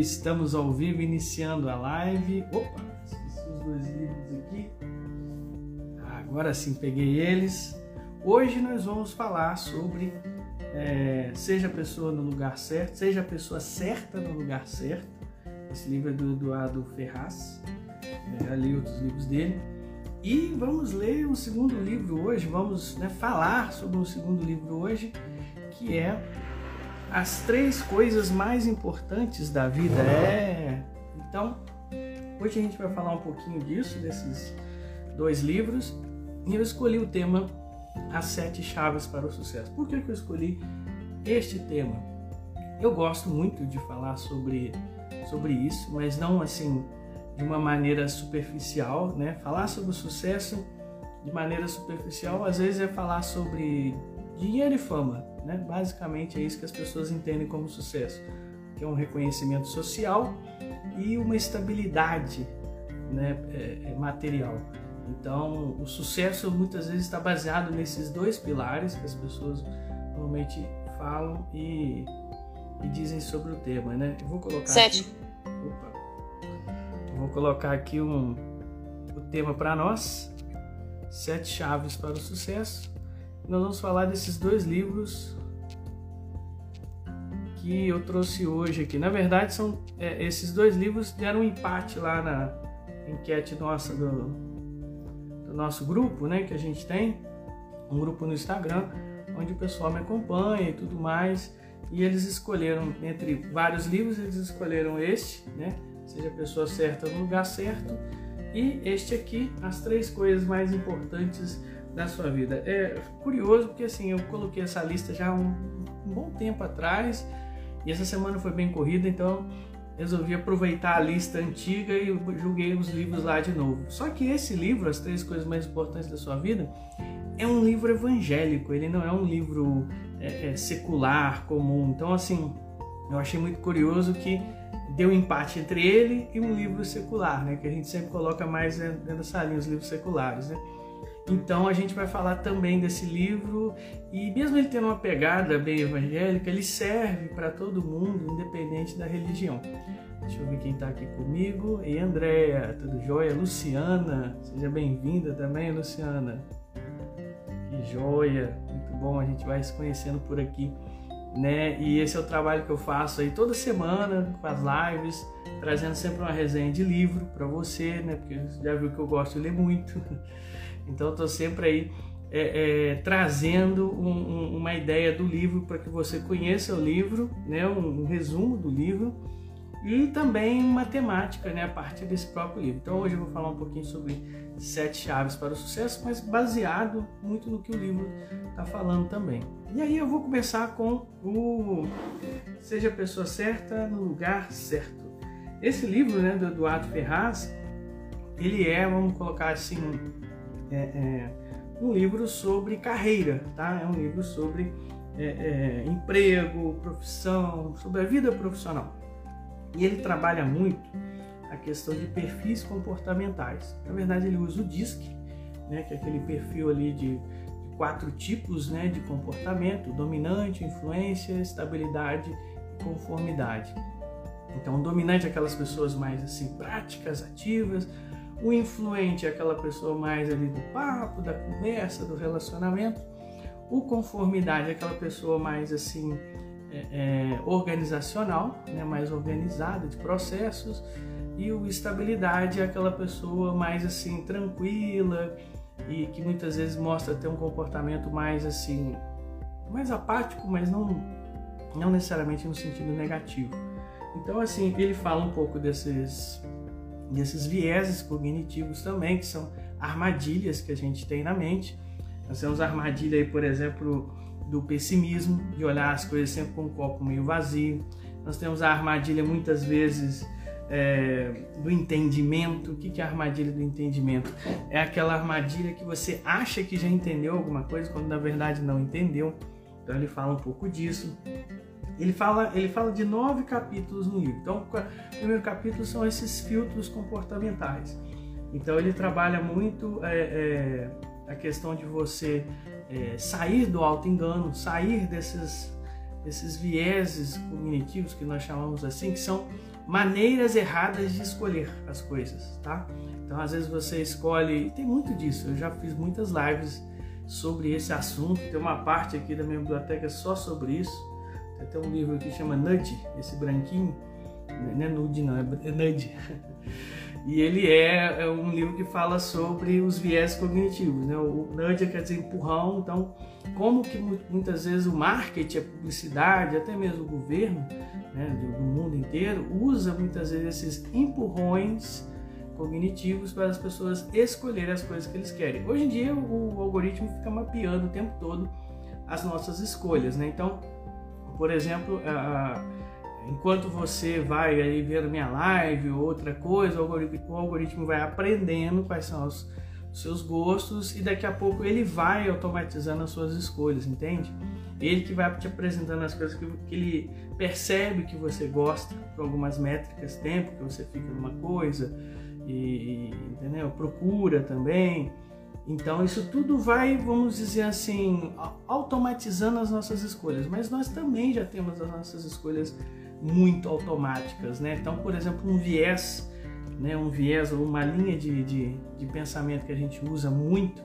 estamos ao vivo iniciando a live. Opa, esqueci os dois livros aqui. Agora sim peguei eles. Hoje nós vamos falar sobre é, seja a pessoa no lugar certo, seja a pessoa certa no lugar certo. Esse livro é do Eduardo Ferraz. É, já li outros livros dele. E vamos ler um segundo livro hoje, vamos né, falar sobre um segundo livro hoje, que é As Três Coisas Mais Importantes da Vida. É. Então, hoje a gente vai falar um pouquinho disso, desses dois livros, e eu escolhi o tema As Sete Chaves para o Sucesso. Por que, que eu escolhi este tema? Eu gosto muito de falar sobre, sobre isso, mas não assim de uma maneira superficial, né? Falar sobre o sucesso de maneira superficial, às vezes é falar sobre dinheiro e fama, né? Basicamente é isso que as pessoas entendem como sucesso, que é um reconhecimento social e uma estabilidade, né? É, é material. Então, o sucesso muitas vezes está baseado nesses dois pilares que as pessoas normalmente falam e, e dizem sobre o tema, né? Eu vou colocar Sete. aqui. Opa. Vou colocar aqui um, o tema para nós: Sete Chaves para o Sucesso. Nós vamos falar desses dois livros que eu trouxe hoje aqui. Na verdade, são é, esses dois livros deram um empate lá na enquete nossa do, do nosso grupo, né? Que a gente tem um grupo no Instagram onde o pessoal me acompanha e tudo mais. E eles escolheram entre vários livros, eles escolheram este, né? seja a pessoa certa no lugar certo. E este aqui, as três coisas mais importantes da sua vida. É curioso porque assim, eu coloquei essa lista já um, um bom tempo atrás e essa semana foi bem corrida, então resolvi aproveitar a lista antiga e julguei os livros lá de novo. Só que esse livro, As Três Coisas Mais Importantes da Sua Vida, é um livro evangélico, ele não é um livro é, é, secular, comum. Então, assim, eu achei muito curioso que deu um empate entre ele e um livro secular, né? Que a gente sempre coloca mais dentro dessa linha, os livros seculares, né? Então a gente vai falar também desse livro e mesmo ele tendo uma pegada bem evangélica, ele serve para todo mundo, independente da religião. Deixa eu ver quem está aqui comigo. E Andréia, tudo jóia? Luciana, seja bem-vinda também, Luciana. Que joia, muito bom, a gente vai se conhecendo por aqui né? E esse é o trabalho que eu faço aí toda semana com as lives, trazendo sempre uma resenha de livro para você, né? Porque você já viu que eu gosto de ler muito, então estou sempre aí é, é, trazendo um, um, uma ideia do livro para que você conheça o livro, né? Um, um, resumo do livro e também uma temática, né? A partir desse próprio livro. Então hoje eu vou falar um pouquinho sobre sete chaves para o sucesso, mas baseado muito no que o livro está falando também. E aí eu vou começar com o Seja a Pessoa Certa no Lugar Certo. Esse livro né, do Eduardo Ferraz, ele é, vamos colocar assim, é, é, um livro sobre carreira, tá? É um livro sobre é, é emprego, profissão, sobre a vida profissional. E ele trabalha muito a questão de perfis comportamentais. Na verdade, ele usa o DISC, né, que é aquele perfil ali de quatro tipos né, de comportamento: dominante, influência, estabilidade e conformidade. Então, o dominante é aquelas pessoas mais assim práticas, ativas. O influente é aquela pessoa mais ali do papo, da conversa, do relacionamento. O conformidade é aquela pessoa mais assim é, é, organizacional, né, mais organizada de processos. E o estabilidade é aquela pessoa mais assim tranquila, e que muitas vezes mostra ter um comportamento mais assim, mais apático, mas não, não necessariamente no sentido negativo. Então, assim, ele fala um pouco desses, desses vieses cognitivos também, que são armadilhas que a gente tem na mente. Nós temos a armadilha aí, por exemplo, do pessimismo, de olhar as coisas sempre com o copo meio vazio. Nós temos a armadilha muitas vezes é, do entendimento. O que é a armadilha do entendimento? É aquela armadilha que você acha que já entendeu alguma coisa, quando na verdade não entendeu. Então ele fala um pouco disso. Ele fala, ele fala de nove capítulos no livro. Então, o primeiro capítulo são esses filtros comportamentais. Então, ele trabalha muito é, é, a questão de você é, sair do auto-engano, sair desses, desses vieses cognitivos que nós chamamos assim, que são maneiras erradas de escolher as coisas, tá? Então, às vezes você escolhe, tem muito disso. Eu já fiz muitas lives sobre esse assunto. Tem uma parte aqui da minha biblioteca só sobre isso. Tem até um livro que chama Nudge, esse branquinho. Não é nude, não, é Nudge. E ele é, é, um livro que fala sobre os viés cognitivos. Né? O nudge quer dizer empurrão, então como que muitas vezes o marketing, a publicidade, até mesmo o governo né, do mundo inteiro usa muitas vezes esses empurrões cognitivos para as pessoas escolherem as coisas que eles querem. Hoje em dia o algoritmo fica mapeando o tempo todo as nossas escolhas, né? Então, por exemplo, enquanto você vai aí ver minha live ou outra coisa, o algoritmo, o algoritmo vai aprendendo quais são os, seus gostos e daqui a pouco ele vai automatizando as suas escolhas, entende? Ele que vai te apresentando as coisas que, que ele percebe que você gosta por algumas métricas, tempo que você fica numa coisa e, entendeu? Procura também. Então isso tudo vai, vamos dizer assim, automatizando as nossas escolhas, mas nós também já temos as nossas escolhas muito automáticas, né? Então, por exemplo, um viés, né? Um viés ou uma linha de, de, de pensamento que a gente usa muito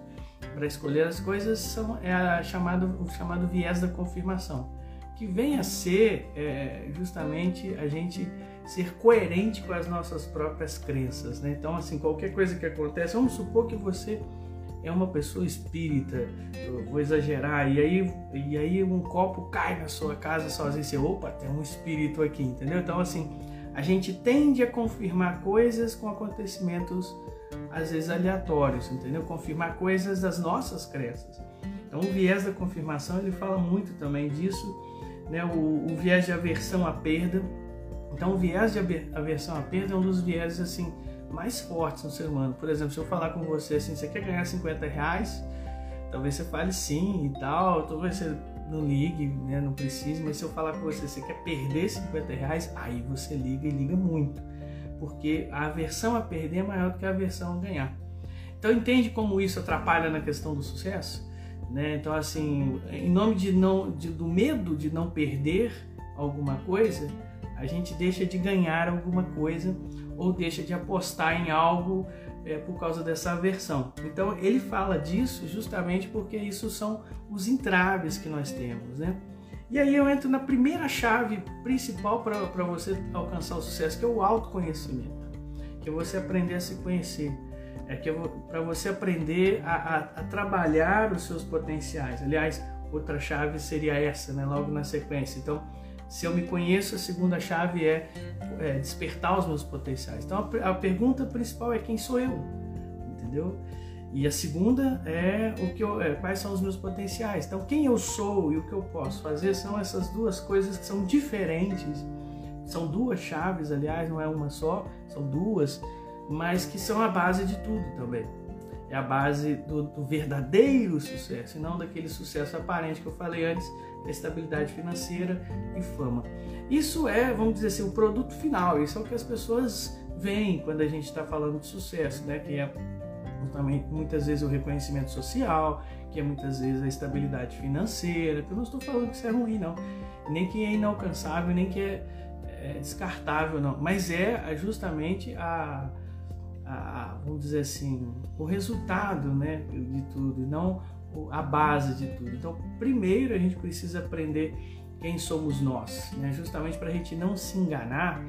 para escolher as coisas são, é a chamado, o chamado viés da confirmação, que vem a ser é, justamente a gente ser coerente com as nossas próprias crenças, né? Então, assim, qualquer coisa que acontece, vamos supor que você é uma pessoa espírita, eu vou exagerar, e aí, e aí um copo cai na sua casa sozinho, você, opa, tem um espírito aqui, entendeu? Então, assim, a gente tende a confirmar coisas com acontecimentos, às vezes, aleatórios, entendeu? Confirmar coisas das nossas crenças. Então, o viés da confirmação, ele fala muito também disso, né? O, o viés de aversão à perda. Então, o viés de aversão à perda é um dos viés, assim, mais fortes no ser humano. Por exemplo, se eu falar com você assim, você quer ganhar 50 reais, talvez você fale sim e tal, talvez você não ligue, né, não precise, mas se eu falar com você, você quer perder 50 reais, aí você liga e liga muito, porque a aversão a perder é maior do que a aversão a ganhar. Então entende como isso atrapalha na questão do sucesso? Né? Então assim, em nome de não, de, do medo de não perder alguma coisa, a gente deixa de ganhar alguma coisa ou deixa de apostar em algo é, por causa dessa aversão. Então ele fala disso justamente porque isso são os entraves que nós temos, né? E aí eu entro na primeira chave principal para você alcançar o sucesso, que é o autoconhecimento, que é você aprender a se conhecer, é que para você aprender a, a, a trabalhar os seus potenciais. Aliás, outra chave seria essa, né? Logo na sequência. Então se eu me conheço, a segunda chave é, é despertar os meus potenciais. Então a, a, pergunta principal é quem sou eu, entendeu? E a segunda é o que eu, é, quais são os meus potenciais. Então quem eu sou e o que eu posso fazer são essas duas coisas que são diferentes. São duas chaves, aliás, não é uma só, são duas, mas que são a base de tudo também é a base do, do, verdadeiro sucesso, e não daquele sucesso aparente que eu falei antes, estabilidade financeira e fama. Isso é, vamos dizer assim, o produto final, isso é o que as pessoas veem quando a gente está falando de sucesso, né? que é também muitas vezes o reconhecimento social, que é muitas vezes a estabilidade financeira, eu não estou falando que isso é ruim, não, nem que é inalcançável, nem que é, é descartável, não, mas é justamente a a, vamos dizer assim, o resultado né, de tudo, não a base de tudo. Então, primeiro a gente precisa aprender quem somos nós, né? justamente para a gente não se enganar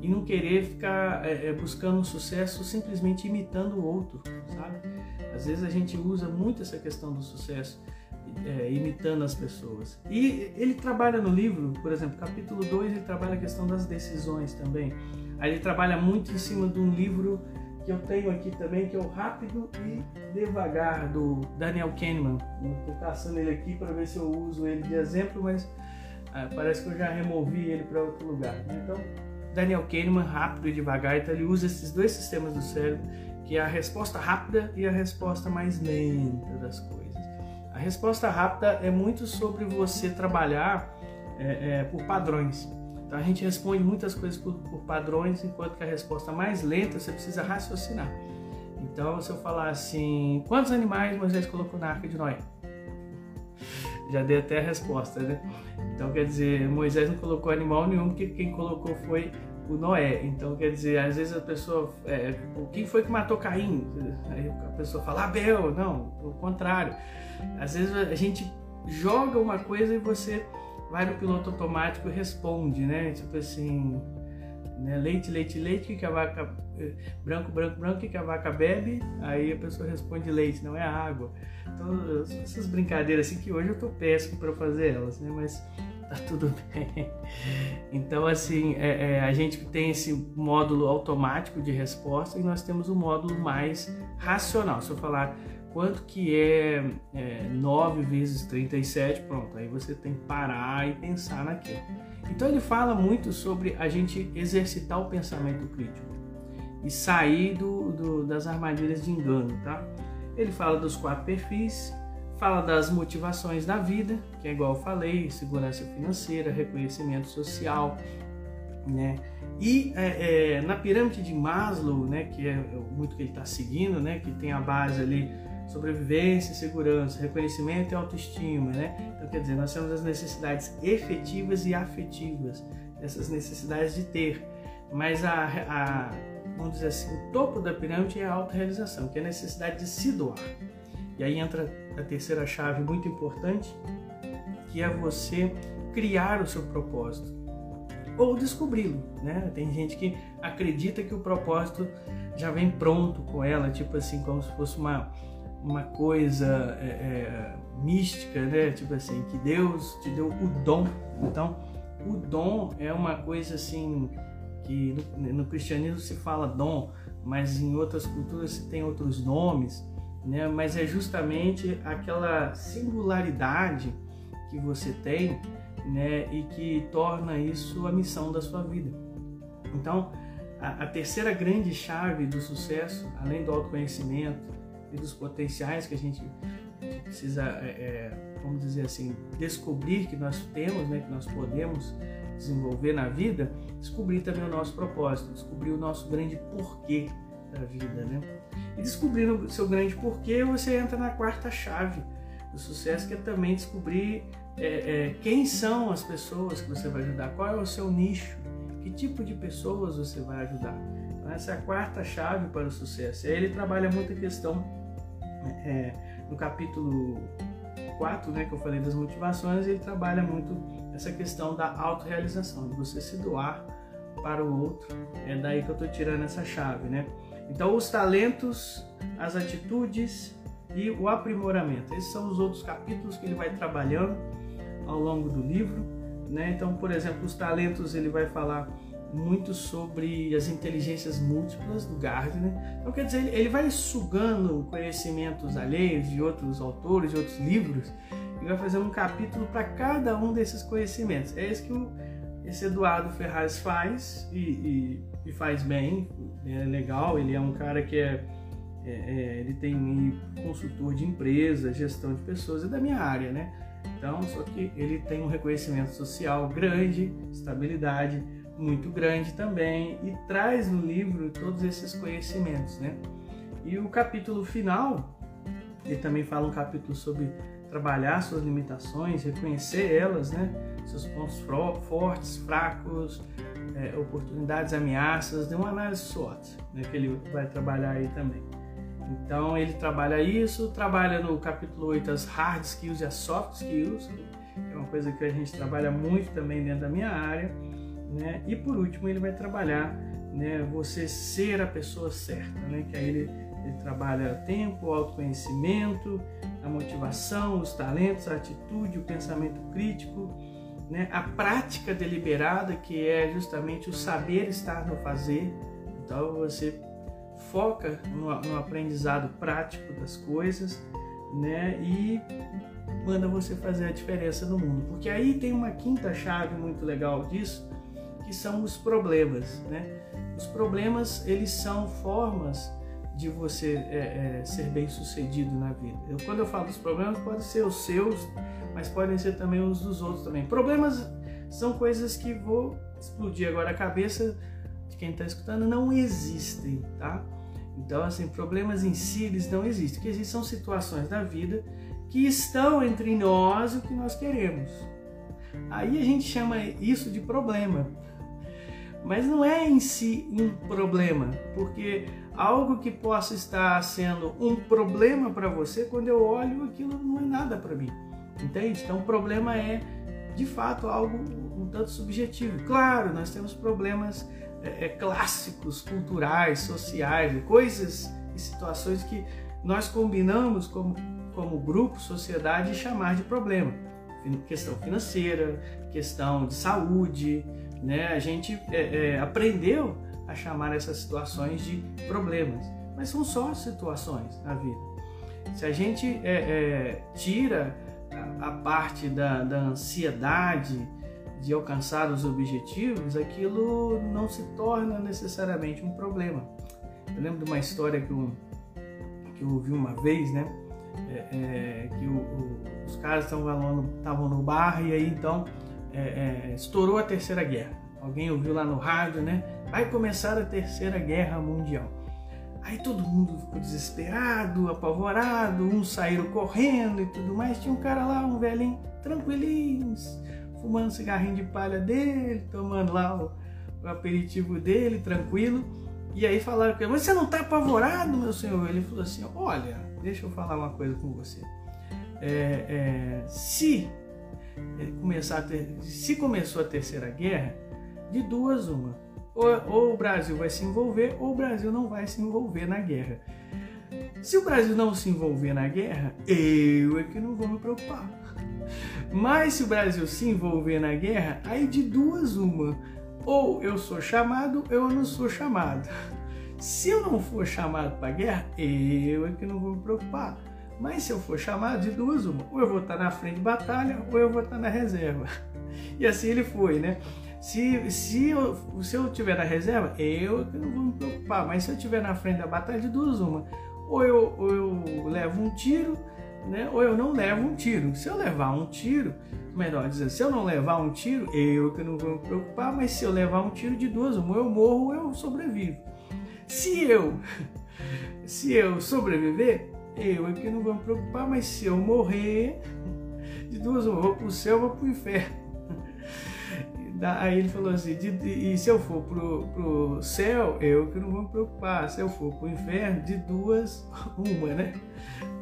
e não querer ficar é, é, buscando um sucesso simplesmente imitando o outro, sabe? Às vezes a gente usa muito essa questão do sucesso é, imitando as pessoas. E ele trabalha no livro, por exemplo, capítulo 2, ele trabalha a questão das decisões também. Aí ele trabalha muito em cima de um livro que eu tenho aqui também, que é o Rápido e Devagar, do Daniel Kahneman. Estou caçando ele aqui para ver se eu uso ele de exemplo, mas ah, parece que eu já removi ele para outro lugar. Né? Então, Daniel Kahneman, Rápido e Devagar, então ele usa esses dois sistemas do cérebro, que é a resposta rápida e a resposta mais lenta das coisas. A resposta rápida é muito sobre você trabalhar é, é, por padrões. Então a gente responde muitas coisas por, por, padrões, enquanto que a resposta mais lenta você precisa raciocinar. Então, se eu falar assim, quantos animais Moisés colocou na arca de Noé? já dei até a resposta, né? Então quer dizer, Moisés não colocou animal nenhum, porque quem colocou foi o Noé. Então quer dizer, às vezes a pessoa, é, quem foi que matou Caim? Aí a pessoa fala Abel, não, o contrário. Às vezes a gente joga uma coisa e você vai no piloto automático e responde, né? Tipo assim, né? leite, leite, leite, que a vaca eh, branco, branco, branco, que a vaca bebe, aí a pessoa responde leite, não é água. Então, essas brincadeiras assim que hoje eu tô péssimo para fazer elas, né? Mas tá tudo bem. Então, assim, é, é, a gente tem esse módulo automático de resposta e nós temos o um módulo mais racional. Se eu falar quanto que é, é 9 vezes 37, pronto, aí você tem que parar e pensar naquilo. Então ele fala muito sobre a gente exercitar o pensamento crítico e sair do, do, das armadilhas de engano, tá? Ele fala dos quatro perfis, fala das motivações da vida, que é igual eu falei, segurança financeira, reconhecimento social, né? E é, é, na pirâmide de Maslow, né, que é muito que ele está seguindo, né, que tem a base ali sobrevivência, segurança, reconhecimento e autoestima, né? Então, quer dizer, nós temos as necessidades efetivas e afetivas, essas necessidades de ter. Mas a, a vamos dizer assim, o topo da pirâmide é a autorrealização, que é a necessidade de se doar. E aí entra a terceira chave muito importante, que é você criar o seu propósito ou descobri-lo, né? Tem gente que acredita que o propósito já vem pronto com ela, tipo assim, como se fosse uma uma coisa é, é, mística, né? Tipo assim, que Deus te deu o dom. Então, o dom é uma coisa assim que no, no cristianismo se fala dom, mas em outras culturas se tem outros nomes, né? Mas é justamente aquela singularidade que você tem, né? E que torna isso a missão da sua vida. Então, a, a terceira grande chave do sucesso, além do autoconhecimento, e dos potenciais que a gente precisa, é, é, vamos dizer assim, descobrir que nós temos, né, que nós podemos desenvolver na vida, descobrir também o nosso propósito, descobrir o nosso grande porquê da vida, né? E descobrindo o seu grande porquê, você entra na quarta chave do sucesso, que é também descobrir é, é, quem são as pessoas que você vai ajudar, qual é o seu nicho, que tipo de pessoas você vai ajudar. Então, essa é a quarta chave para o sucesso. E aí ele trabalha muito a questão é, no capítulo 4, né, que eu falei das motivações, ele trabalha muito essa questão da autorrealização, de você se doar para o outro. É daí que eu estou tirando essa chave, né? Então, os talentos, as atitudes e o aprimoramento. Esses são os outros capítulos que ele vai trabalhando ao longo do livro, né? Então, por exemplo, os talentos ele vai falar muito sobre as inteligências múltiplas do Gardner. Então, quer dizer, ele vai sugando conhecimentos alheios de outros autores, de outros livros, e vai fazer um capítulo para cada um desses conhecimentos. É isso que o, esse Eduardo Ferraz faz e, e, e, faz bem, é legal. Ele é um cara que é, é, é ele tem consultor de empresas, gestão de pessoas, é da minha área, né? Então, só que ele tem um reconhecimento social grande, estabilidade muito grande também e traz no livro todos esses conhecimentos, né? E o capítulo final, ele também fala um capítulo sobre trabalhar suas limitações, reconhecer elas, né? Seus pontos fortes, fracos, é, oportunidades, ameaças, de uma análise SWOT, né? Que ele vai trabalhar aí também. Então ele trabalha isso, trabalha no capítulo 8 as hard skills e as soft skills, que é uma coisa que a gente trabalha muito também dentro da minha área né? E por último ele vai trabalhar, né? Você ser a pessoa certa, né? Que aí ele, ele trabalha tempo, o autoconhecimento, a motivação, os talentos, a atitude, o pensamento crítico, né? A prática deliberada que é justamente o saber estar no fazer. Então você foca no, no aprendizado prático das coisas, né? E manda você fazer a diferença no mundo. Porque aí tem uma quinta chave muito legal disso, que são os problemas, né? Os problemas eles são formas de você é, é, ser bem sucedido na vida. Eu, quando eu falo dos problemas, podem ser os seus, mas podem ser também os dos outros também. Problemas são coisas que vou explodir agora a cabeça de quem está escutando, não existem, tá? Então, assim, problemas em si eles não existem. O que existem são situações da vida que estão entre nós e o que nós queremos. Aí a gente chama isso de problema. Mas não é em si um problema, porque algo que possa estar sendo um problema para você, quando eu olho aquilo não é nada para mim. Entende? Então o problema é de fato algo um tanto subjetivo. Claro, nós temos problemas é, é, clássicos, culturais, sociais, coisas e situações que nós combinamos como, como grupo, sociedade, chamar de problema. Questão financeira, questão de saúde, né? A gente é, é, aprendeu a chamar essas situações de problemas, mas são só situações na vida. Se a gente é, é, tira a, a parte da, da ansiedade, de alcançar os objetivos, aquilo não se torna necessariamente um problema. Eu lembro de uma história que eu, que eu ouvi uma vez, né? É, é, que o, o, os caras estavam no bar e aí então é, é, estourou a terceira guerra. Alguém ouviu lá no rádio, né? Vai começar a terceira guerra mundial. Aí todo mundo ficou desesperado, apavorado, uns saíram correndo e tudo mais. Tinha um cara lá, um velhinho, tranquilinho, fumando cigarrinho de palha dele, tomando lá o, o aperitivo dele, tranquilo. E aí falaram ele, mas você não está apavorado, meu senhor? Ele falou assim, olha, deixa eu falar uma coisa com você. É, é, se começar ter, se começou a terceira guerra, de duas uma, ou, ou, o Brasil vai se envolver ou o Brasil não vai se envolver na guerra. Se o Brasil não se envolver na guerra, eu é que não vou me preocupar. Mas se o Brasil se envolver na guerra, aí de duas uma. Ou eu sou chamado, ou eu não sou chamado. Se eu não for chamado para guerra, eu é que não vou me preocupar. Mas se eu for chamado, de duas uma. Ou eu vou estar na frente de batalha, ou eu vou estar na reserva. E assim ele foi, né? Se, se, eu, se eu tiver na reserva, eu não vou me preocupar. Mas se eu estiver na frente da batalha, de duas uma. Ou eu, ou eu levo um tiro, né? ou eu não levo um tiro. Se eu levar um tiro, melhor dizer, se eu não levar um tiro, eu que não vou me preocupar, mas se eu levar um tiro de duas, uma eu morro ou eu sobrevivo. Se eu se eu sobreviver, eu é que não vou me preocupar, mas se eu morrer, de duas, eu vou para o céu, ou vou para o inferno. Aí ele falou assim: e se eu for pro, pro céu, eu que não vou me preocupar. Se eu for pro inferno, de duas, uma, né?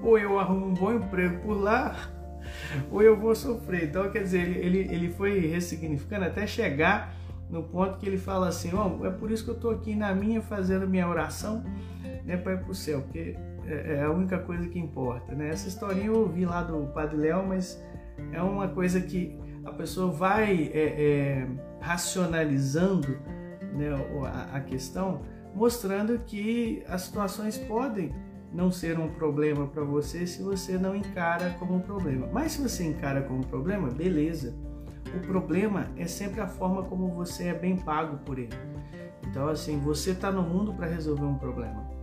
Ou eu arrumo um bom emprego por lá, ou eu vou sofrer. Então, quer dizer, ele, ele, ele foi ressignificando até chegar no ponto que ele fala assim: Ó, oh, é por isso que eu estou aqui na minha fazendo minha oração, né, para ir pro céu, porque é, é a única coisa que importa, né? Essa historinha eu ouvi lá do Padre Léo, mas é uma coisa que a pessoa vai é, é, racionalizando né, a, a questão, mostrando que as situações podem não ser um problema para você se você não encara como um problema. Mas se você encara como um problema, beleza. O problema é sempre a forma como você é bem pago por ele. Então, assim, você está no mundo para resolver um problema.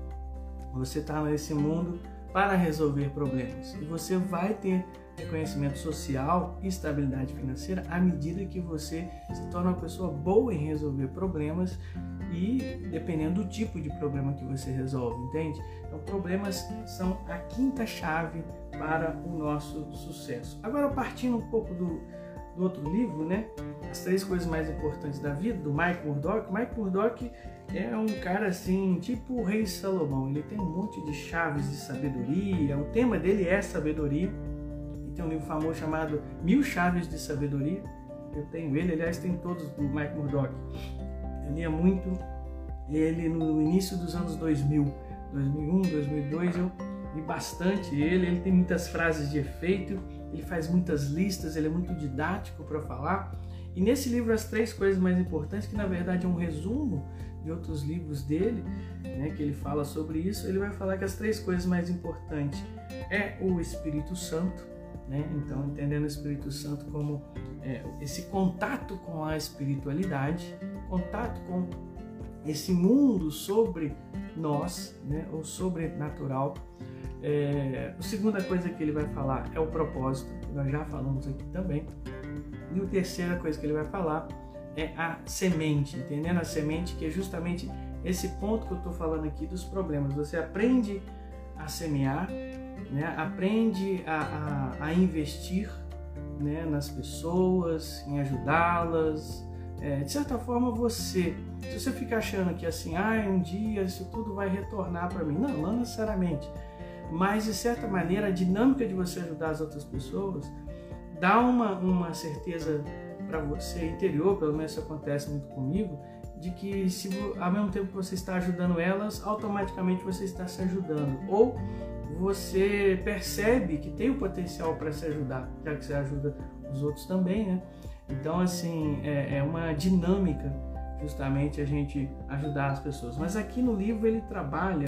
Você está nesse mundo para resolver problemas. E você vai ter reconhecimento social e estabilidade financeira à medida que você se torna uma pessoa boa em resolver problemas e dependendo do tipo de problema que você resolve, entende? Então, problemas são a quinta chave para o nosso sucesso. Agora, partindo um pouco do, do outro livro, né? As três coisas mais importantes da vida, do Mike Murdock. Mike Murdock é um cara assim, tipo o rei Salomão. Ele tem um monte de chaves de sabedoria. O tema dele é sabedoria tem um livro famoso chamado Mil Chaves de Sabedoria. Eu tenho ele, aliás, tem todos do Mike Murdock. Eu lia muito ele no início dos anos 2000, 2001, 2002. Eu li bastante ele. Ele tem muitas frases de efeito, ele faz muitas listas, ele é muito didático para falar. E nesse livro, as três coisas mais importantes, que na verdade é um resumo de outros livros dele, né, que ele fala sobre isso, ele vai falar que as três coisas mais importantes é o Espírito Santo, né? Então, entendendo o Espírito Santo como é, esse contato com a espiritualidade, contato com esse mundo sobre nós, né? ou sobrenatural. É, a segunda coisa que ele vai falar é o propósito, nós já falamos aqui também. E a terceira coisa que ele vai falar é a semente, entendendo a semente que é justamente esse ponto que eu estou falando aqui dos problemas. Você aprende a semear né? aprende a, a, a investir né, nas pessoas, em ajudá-las. É, de certa forma, você, se você fica achando que assim, ah, um dia isso tudo vai retornar para mim, não, não necessariamente. Mas de certa maneira, a dinâmica de você ajudar as outras pessoas dá uma, uma certeza para você interior, pelo menos isso acontece muito comigo, de que se ao mesmo tempo que você está ajudando elas, automaticamente você está se ajudando. Ou você percebe que tem o potencial para se ajudar, já que você ajuda os outros também, né? Então, assim, é, é uma dinâmica justamente a gente ajudar as pessoas. Mas aqui no livro ele trabalha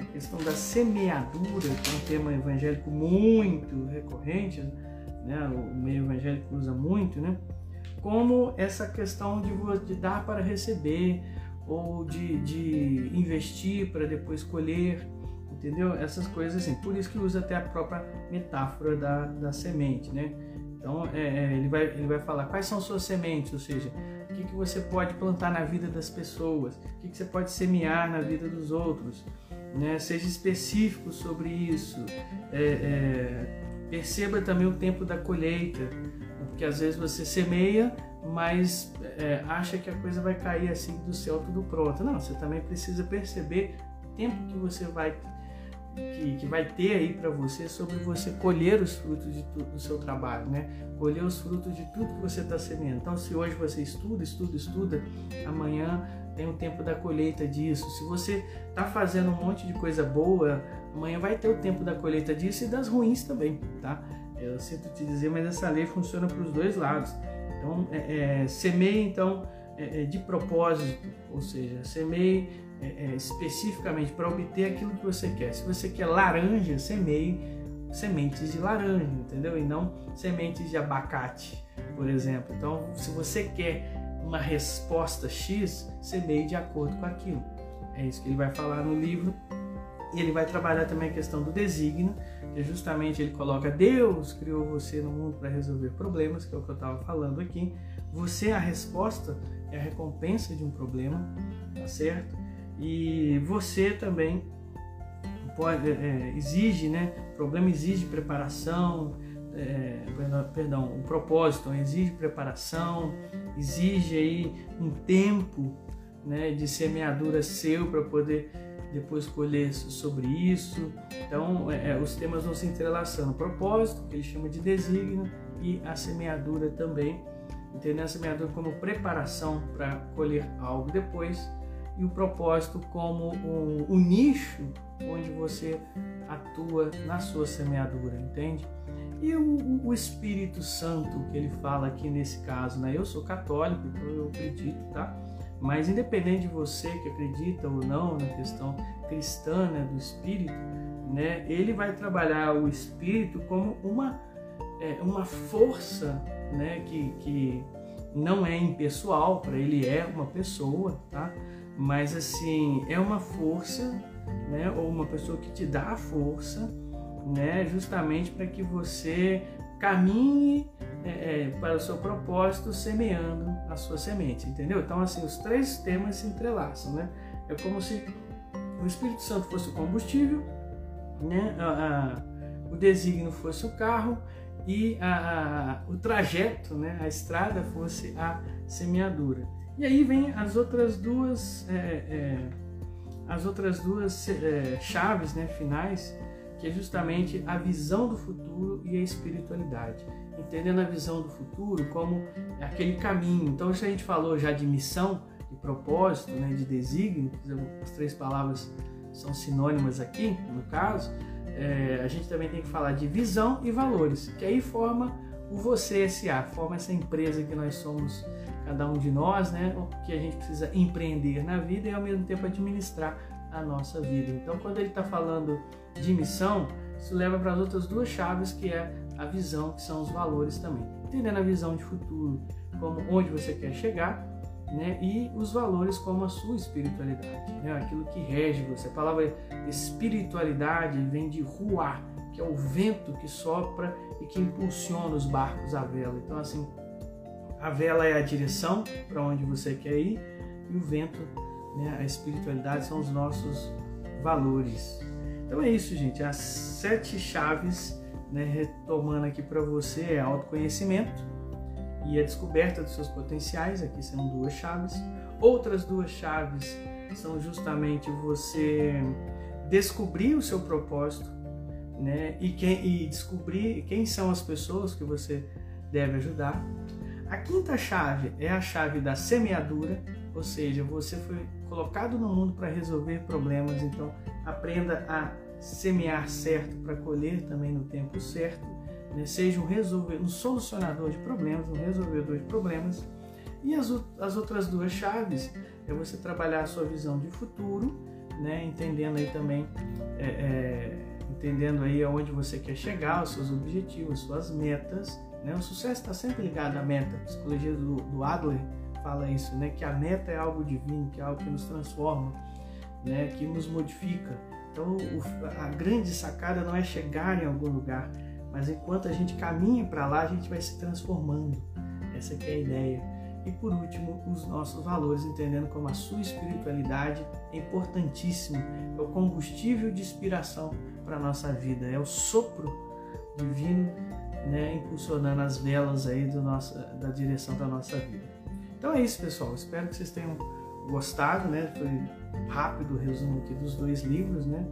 a questão da semeadura, que é um tema evangélico muito recorrente, né? o meio evangélico usa muito, né? Como essa questão de, de dar para receber ou de, de investir para depois colher, entendeu? Essas coisas assim. Por isso que usa até a própria metáfora da, da semente, né? Então é, é, ele, vai, ele vai falar quais são suas sementes, ou seja, o que, que você pode plantar na vida das pessoas, o que, que você pode semear na vida dos outros, né? Seja específico sobre isso. É, é perceba também o tempo da colheita, porque às vezes você semeia, mas é, acha que a coisa vai cair assim do céu tudo pronto. Não, você também precisa perceber o tempo que você vai que, que vai ter aí para você sobre você colher os frutos de tu, do seu trabalho, né? Colher os frutos de tudo que você está semeando. Então, se hoje você estuda, estuda, estuda, amanhã tem o tempo da colheita disso. Se você está fazendo um monte de coisa boa, amanhã vai ter o tempo da colheita disso e das ruins também, tá? Eu sinto te dizer, mas essa lei funciona para os dois lados. Então, é, é, semeie então é, é de propósito, ou seja, semeie é, é, especificamente para obter aquilo que você quer. Se você quer laranja, semeie sementes de laranja, entendeu? E não sementes de abacate, por exemplo. Então, se você quer uma resposta X, semeie de acordo com aquilo. É isso que ele vai falar no livro. E ele vai trabalhar também a questão do desígnio, que justamente ele coloca Deus criou você no mundo para resolver problemas, que é o que eu estava falando aqui. Você é a resposta, é a recompensa de um problema, tá certo? E você também pode, é, é, exige, né? O problema exige preparação, é, perdão, o propósito exige preparação, exige aí um tempo, né, de semeadura seu para poder depois colher sobre isso. Então, é, é, os temas vão se entrelaçando. Propósito, que ele chama de desígnio, e a semeadura também. Entendendo a semeadura como preparação para colher algo depois e o propósito como o, o nicho onde você atua na sua semeadura, entende? E o, o, Espírito Santo que ele fala aqui nesse caso, né? Eu sou católico, então eu acredito, tá? Mas independente de você que acredita ou não na questão cristã né, do Espírito, né? Ele vai trabalhar o Espírito como uma é, uma força, né? Que, que não é impessoal, para ele é uma pessoa, tá? mas assim é uma força, né, ou uma pessoa que te dá a força, né, justamente para que você caminhe é, é, para o seu propósito semeando a sua semente, entendeu? Então assim os três temas se entrelaçam, né? É como se o Espírito Santo fosse o combustível, né? A, a, o desígnio fosse o carro e a, o trajeto, né? A estrada fosse a semeadura. E aí vem as outras duas, é, é, as outras duas é, chaves né, finais, que é justamente a visão do futuro e a espiritualidade. Entendendo a visão do futuro como aquele caminho. Então, se a gente falou já de missão, de propósito, né, de desígnio, as três palavras são sinônimas aqui, no caso, é, a gente também tem que falar de visão e valores, que aí forma o Você SA, forma essa empresa que nós somos cada um de nós, né? Que a gente precisa empreender na vida e ao mesmo tempo administrar a nossa vida. Então, quando ele está falando de missão, isso leva para as outras duas chaves, que é a visão, que são os valores também. Entendendo a visão de futuro, como onde você quer chegar, né? E os valores como a sua espiritualidade, né? Aquilo que rege você. A palavra espiritualidade vem de ruar, que é o vento que sopra e que impulsiona os barcos à vela. Então, assim, a vela é a direção para onde você quer ir e o vento, né, a espiritualidade são os nossos valores. Então é isso, gente. As sete chaves, né, retomando aqui para você, é autoconhecimento e a descoberta dos seus potenciais. Aqui são duas chaves. Outras duas chaves são justamente você descobrir o seu propósito, né? E, quem, e descobrir quem são as pessoas que você deve ajudar. A quinta chave é a chave da semeadura, ou seja, você foi colocado no mundo para resolver problemas, então aprenda a semear certo para colher também no tempo certo. Né? Seja um, resolver, um solucionador de problemas, um resolvedor de problemas. E as, as outras duas chaves é você trabalhar a sua visão de futuro, né? entendendo aí também, é, é, entendendo aí aonde você quer chegar, os seus objetivos, suas metas. Né? O sucesso está sempre ligado à meta. Psicologia do, do Adler fala isso, né? que a meta é algo divino, que é algo que nos transforma, né? que nos modifica. Então, o, a grande sacada não é chegar em algum lugar, mas enquanto a gente caminha para lá, a gente vai se transformando. Essa é a ideia. E por último, os nossos valores, entendendo como a sua espiritualidade é importantíssimo, é o combustível de inspiração para a nossa vida, é o sopro divino, né, impulsionando as velas aí do nosso, da direção da nossa vida. Então é isso, pessoal. Espero que vocês tenham gostado, né? Foi rápido o resumo aqui dos dois livros, né?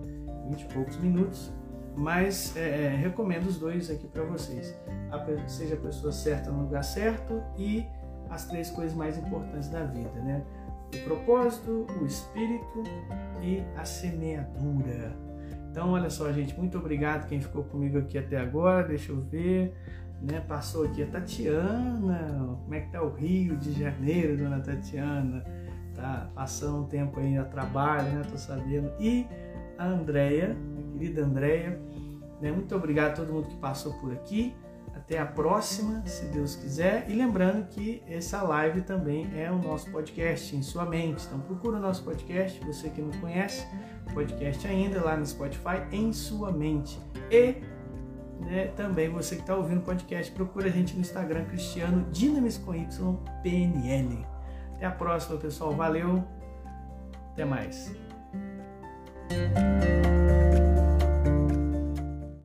20 e poucos minutos. Mas é, é, recomendo os dois aqui para vocês. A, seja a pessoa certa no lugar certo e as três coisas mais importantes da vida, né? O propósito, o espírito e a semeadura. Então, olha só, gente, muito obrigado quem ficou comigo aqui até agora. Deixa eu ver, né? Passou aqui a Tatiana. Como é que tá o Rio de Janeiro, dona Tatiana? Tá passando um tempo aí a trabalho, né? Tô sabendo. E a Andréia, querida Andréia, né? Muito obrigado a todo mundo que passou por aqui. Até a próxima, se Deus quiser. E lembrando que essa live também é o nosso podcast em sua mente. Então procura o nosso podcast, você que não conhece, o podcast ainda lá no Spotify em sua mente. E né, também você que está ouvindo o podcast, procura a gente no Instagram Cristiano Dinamis com Y PNL. Até a próxima, pessoal. Valeu. Até mais.